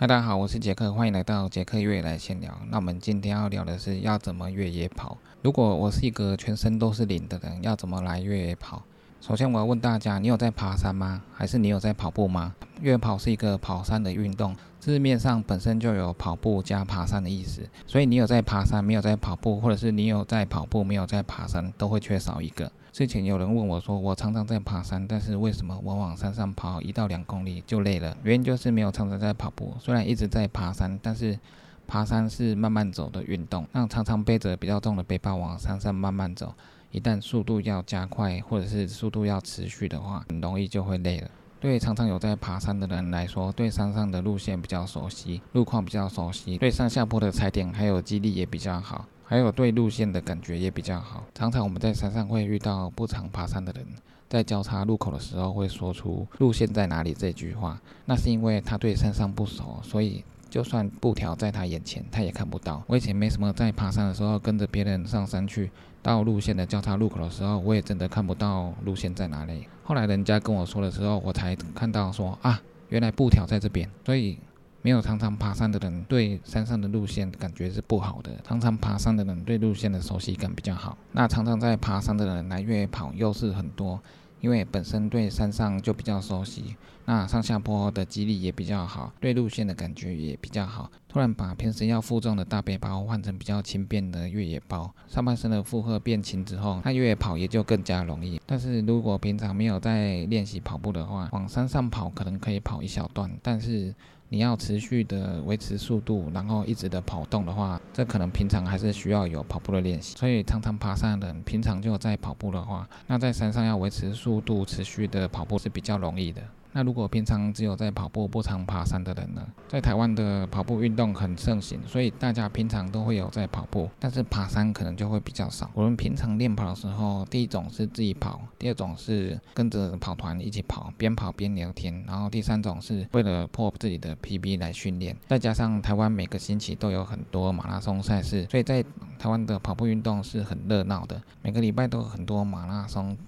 嗨，大家好，我是杰克，欢迎来到杰克越野来闲聊。那我们今天要聊的是要怎么越野跑。如果我是一个全身都是零的人，要怎么来越野跑？首先我要问大家，你有在爬山吗？还是你有在跑步吗？越野跑是一个跑山的运动，字面上本身就有跑步加爬山的意思，所以你有在爬山，没有在跑步，或者是你有在跑步，没有在爬山，都会缺少一个。之前有人问我说，我常常在爬山，但是为什么我往山上跑一到两公里就累了？原因就是没有常常在跑步。虽然一直在爬山，但是爬山是慢慢走的运动，那常常背着比较重的背包往山上慢慢走，一旦速度要加快或者是速度要持续的话，很容易就会累了。对常常有在爬山的人来说，对山上的路线比较熟悉，路况比较熟悉，对上下坡的踩点还有肌力也比较好。还有对路线的感觉也比较好。常常我们在山上会遇到不常爬山的人，在交叉路口的时候会说出“路线在哪里”这句话。那是因为他对山上不熟，所以就算布条在他眼前，他也看不到。我以前没什么在爬山的时候，跟着别人上山去，到路线的交叉路口的时候，我也真的看不到路线在哪里。后来人家跟我说的时候，我才看到说啊，原来布条在这边。所以。没有常常爬山的人，对山上的路线感觉是不好的。常常爬山的人对路线的熟悉感比较好。那常常在爬山的人来越野跑，优势很多，因为本身对山上就比较熟悉。那上下坡的肌力也比较好，对路线的感觉也比较好。突然把平时要负重的大背包换成比较轻便的越野包，上半身的负荷变轻之后，那越野跑也就更加容易。但是如果平常没有在练习跑步的话，往山上跑可能可以跑一小段，但是你要持续的维持速度，然后一直的跑动的话，这可能平常还是需要有跑步的练习。所以常常爬山的人，平常就在跑步的话，那在山上要维持速度、持续的跑步是比较容易的。那如果平常只有在跑步不常爬山的人呢？在台湾的跑步运动很盛行，所以大家平常都会有在跑步，但是爬山可能就会比较少。我们平常练跑的时候，第一种是自己跑，第二种是跟着跑团一起跑，边跑边聊天，然后第三种是为了破自己的 PB 来训练。再加上台湾每个星期都有很多马拉松赛事，所以在台湾的跑步运动是很热闹的，每个礼拜都有很多马拉松。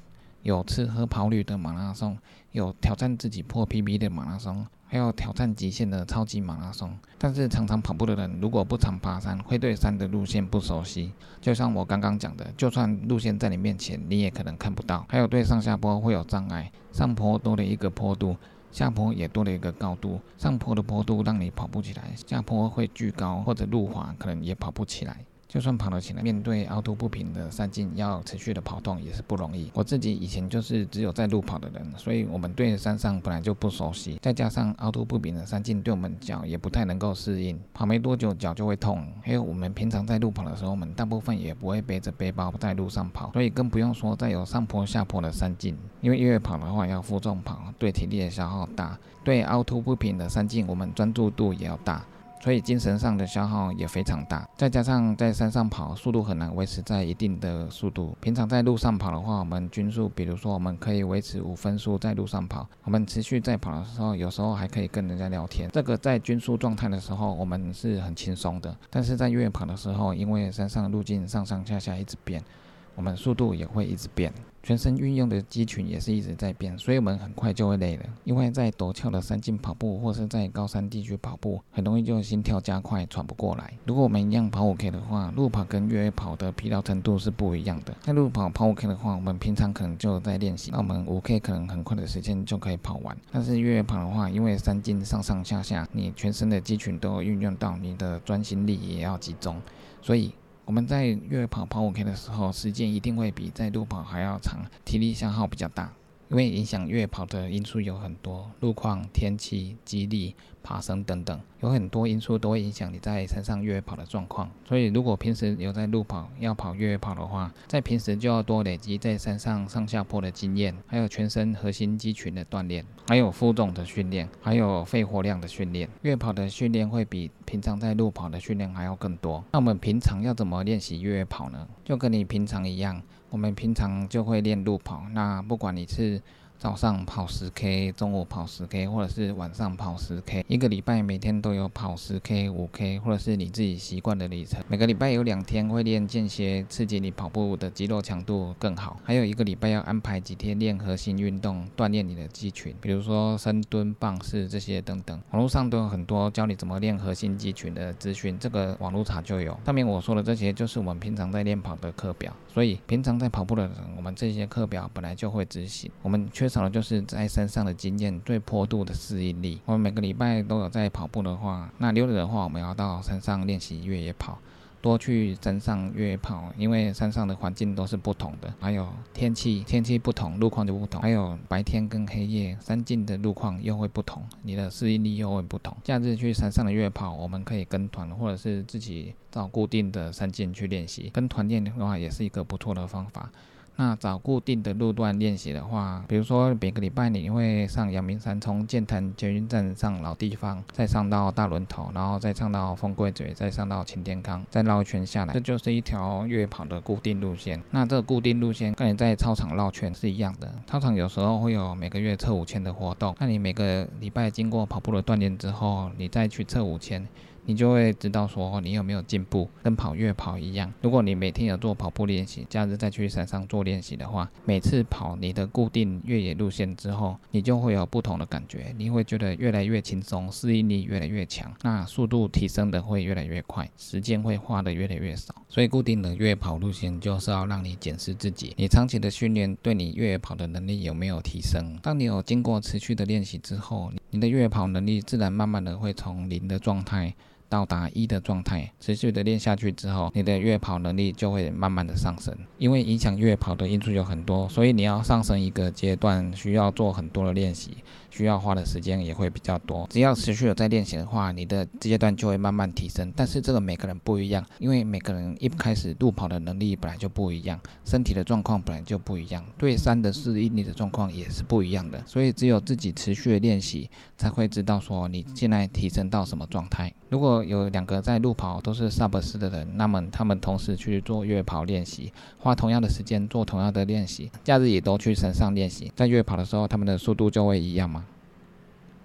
有吃喝跑旅的马拉松，有挑战自己破 PB 的马拉松，还有挑战极限的超级马拉松。但是常常跑步的人，如果不常爬山，会对山的路线不熟悉。就像我刚刚讲的，就算路线在你面前，你也可能看不到。还有对上下坡会有障碍，上坡多了一个坡度，下坡也多了一个高度。上坡的坡度让你跑不起来，下坡会巨高或者路滑，可能也跑不起来。就算跑得起来，面对凹凸不平的山径，要持续的跑动也是不容易。我自己以前就是只有在路跑的人，所以我们对山上本来就不熟悉，再加上凹凸不平的山径，对我们脚也不太能够适应，跑没多久脚就会痛。还有我们平常在路跑的时候，我们大部分也不会背着背包在路上跑，所以更不用说再有上坡下坡的山径。因为越野跑的话要负重跑，对体力的消耗大，对凹凸不平的山径，我们专注度也要大。所以精神上的消耗也非常大，再加上在山上跑，速度很难维持在一定的速度。平常在路上跑的话，我们均速，比如说我们可以维持五分速在路上跑，我们持续在跑的时候，有时候还可以跟人家聊天。这个在均速状态的时候，我们是很轻松的。但是在越野跑的时候，因为山上路径上上下下一直变，我们速度也会一直变。全身运用的肌群也是一直在变，所以我们很快就会累了。因为在陡峭的山径跑步，或是在高山地区跑步，很容易就心跳加快，喘不过来。如果我们一样跑五 K 的话，路跑跟越野跑的疲劳程度是不一样的。在路跑跑五 K 的话，我们平常可能就在练习，那我们五 K 可能很快的时间就可以跑完。但是越野跑的话，因为山径上上下下，你全身的肌群都运用到，你的专心力也要集中，所以。我们在越野跑跑五 K 的时候，时间一定会比在路跑还要长，体力消耗比较大。因为影响越野跑的因素有很多，路况、天气、肌力、爬升等等，有很多因素都会影响你在山上越野跑的状况。所以，如果平时有在路跑，要跑越野跑的话，在平时就要多累积在山上上下坡的经验，还有全身核心肌群的锻炼，还有负重的训练，还有肺活量的训练。越野跑的训练会比平常在路跑的训练还要更多。那我们平常要怎么练习越野跑呢？就跟你平常一样。我们平常就会练路跑，那不管你是早上跑十 K，中午跑十 K，或者是晚上跑十 K，一个礼拜每天都有跑十 K、五 K，或者是你自己习惯的里程。每个礼拜有两天会练间歇，刺激你跑步的肌肉强度更好。还有一个礼拜要安排几天练核心运动，锻炼你的肌群，比如说深蹲、棒式这些等等。网络上都有很多教你怎么练核心肌群的资讯，这个网络查就有。上面我说的这些就是我们平常在练跑的课表，所以平常在跑步的人，我们这些课表本来就会执行。我们缺少的就是在山上的经验，对坡度的适应力。我们每个礼拜都有在跑步的话，那溜的话，我们要到山上练习越野跑。多去山上越野跑，因为山上的环境都是不同的，还有天气天气不同，路况就不同，还有白天跟黑夜山径的路况又会不同，你的适应力又会不同。假日去山上的越野跑，我们可以跟团，或者是自己找固定的山径去练习。跟团练的话，也是一个不错的方法。那找固定的路段练习的话，比如说每个礼拜你会上阳明山，从剑潭捷运站上老地方，再上到大轮头，然后再上到丰贵嘴，再上到擎天岗，再绕一圈下来，这就是一条越野跑的固定路线。那这个固定路线跟你在操场绕圈是一样的。操场有时候会有每个月测五千的活动，那你每个礼拜经过跑步的锻炼之后，你再去测五千。你就会知道说你有没有进步，跟跑越跑一样。如果你每天有做跑步练习，假日再去山上做练习的话，每次跑你的固定越野路线之后，你就会有不同的感觉，你会觉得越来越轻松，适应力越来越强，那速度提升的会越来越快，时间会花的越来越少。所以固定的越野跑路线就是要让你检视自己，你长期的训练对你越野跑的能力有没有提升。当你有经过持续的练习之后，你的越野跑能力自然慢慢的会从零的状态。到达一的状态，持续的练下去之后，你的月跑能力就会慢慢的上升。因为影响月跑的因素有很多，所以你要上升一个阶段，需要做很多的练习。需要花的时间也会比较多。只要持续有在练习的话，你的阶段就会慢慢提升。但是这个每个人不一样，因为每个人一开始路跑的能力本来就不一样，身体的状况本来就不一样，对山的适应力的状况也是不一样的。所以只有自己持续的练习，才会知道说你现在提升到什么状态。如果有两个在路跑都是 sub 四的人，那么他们同时去做越野跑练习，花同样的时间做同样的练习，假日也都去山上练习，在越野跑的时候，他们的速度就会一样吗？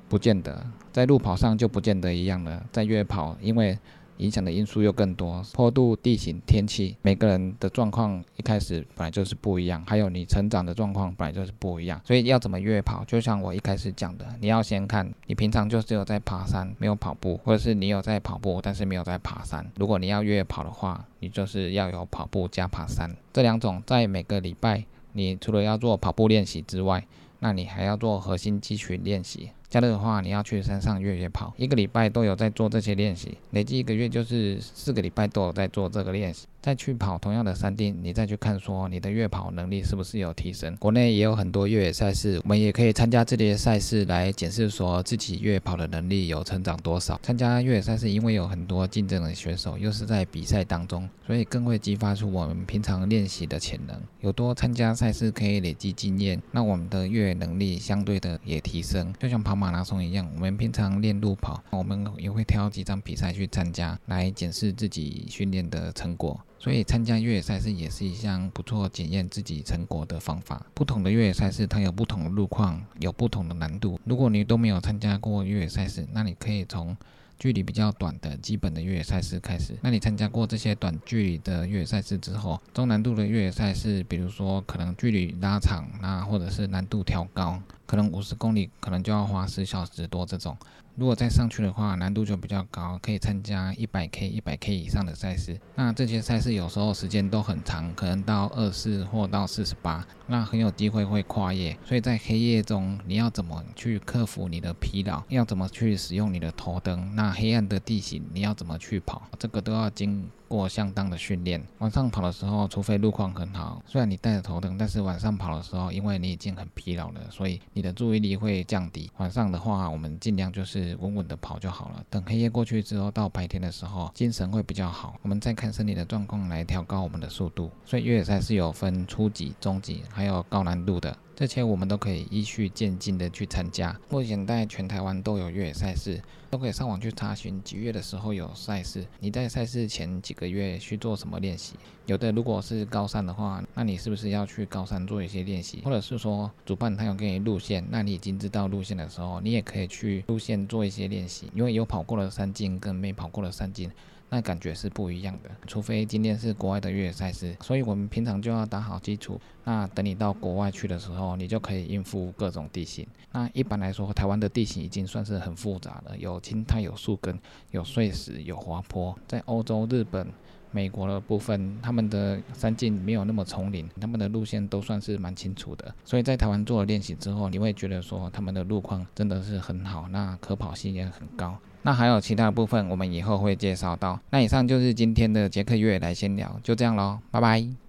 不见得，在路跑上就不见得一样了。在越野跑，因为影响的因素又更多，坡度、地形、天气，每个人的状况一开始本来就是不一样，还有你成长的状况本来就是不一样。所以要怎么越野跑，就像我一开始讲的，你要先看你平常就只有在爬山，没有跑步，或者是你有在跑步，但是没有在爬山。如果你要越野跑的话，你就是要有跑步加爬山这两种，在每个礼拜，你除了要做跑步练习之外，那你还要做核心肌群练习。假日的话，你要去山上越野跑，一个礼拜都有在做这些练习，累计一个月就是四个礼拜都有在做这个练习。再去跑同样的山地，你再去看说你的越跑能力是不是有提升。国内也有很多越野赛事，我们也可以参加这些赛事来检视说自己越跑的能力有成长多少。参加越野赛事，因为有很多竞争的选手，又是在比赛当中，所以更会激发出我们平常练习的潜能。有多参加赛事可以累积经验，那我们的越野能力相对的也提升。就像跑马拉松一样，我们平常练路跑，我们也会挑几场比赛去参加，来检视自己训练的成果。所以参加越野赛事也是一项不错检验自己成果的方法。不同的越野赛事它有不同的路况，有不同的难度。如果你都没有参加过越野赛事，那你可以从距离比较短的基本的越野赛事开始。那你参加过这些短距离的越野赛事之后，中难度的越野赛事，比如说可能距离拉长，那或者是难度调高，可能五十公里可能就要花十小时多这种。如果再上去的话，难度就比较高，可以参加一百 K、一百 K 以上的赛事。那这些赛事有时候时间都很长，可能到二四或到四十八，那很有机会会跨夜。所以在黑夜中，你要怎么去克服你的疲劳？要怎么去使用你的头灯？那黑暗的地形你要怎么去跑？这个都要经。过相当的训练，晚上跑的时候，除非路况很好，虽然你带着头灯，但是晚上跑的时候，因为你已经很疲劳了，所以你的注意力会降低。晚上的话，我们尽量就是稳稳的跑就好了。等黑夜过去之后，到白天的时候，精神会比较好。我们再看身体的状况来调高我们的速度。所以越野赛是有分初级、中级，还有高难度的。这些我们都可以依序渐进的去参加。目前在全台湾都有越野赛事，都可以上网去查询几月的时候有赛事。你在赛事前几个月去做什么练习？有的如果是高山的话，那你是不是要去高山做一些练习？或者是说主办他有给你路线，那你已经知道路线的时候，你也可以去路线做一些练习，因为有跑过的山径跟没跑过的山径。那感觉是不一样的，除非今天是国外的越野赛事，所以我们平常就要打好基础。那等你到国外去的时候，你就可以应付各种地形。那一般来说，台湾的地形已经算是很复杂了，有青苔、有树根、有碎石、有滑坡。在欧洲、日本、美国的部分，他们的山径没有那么丛林，他们的路线都算是蛮清楚的。所以在台湾做了练习之后，你会觉得说他们的路况真的是很好，那可跑性也很高。那还有其他的部分，我们以后会介绍到。那以上就是今天的杰克月来闲聊，就这样喽，拜拜。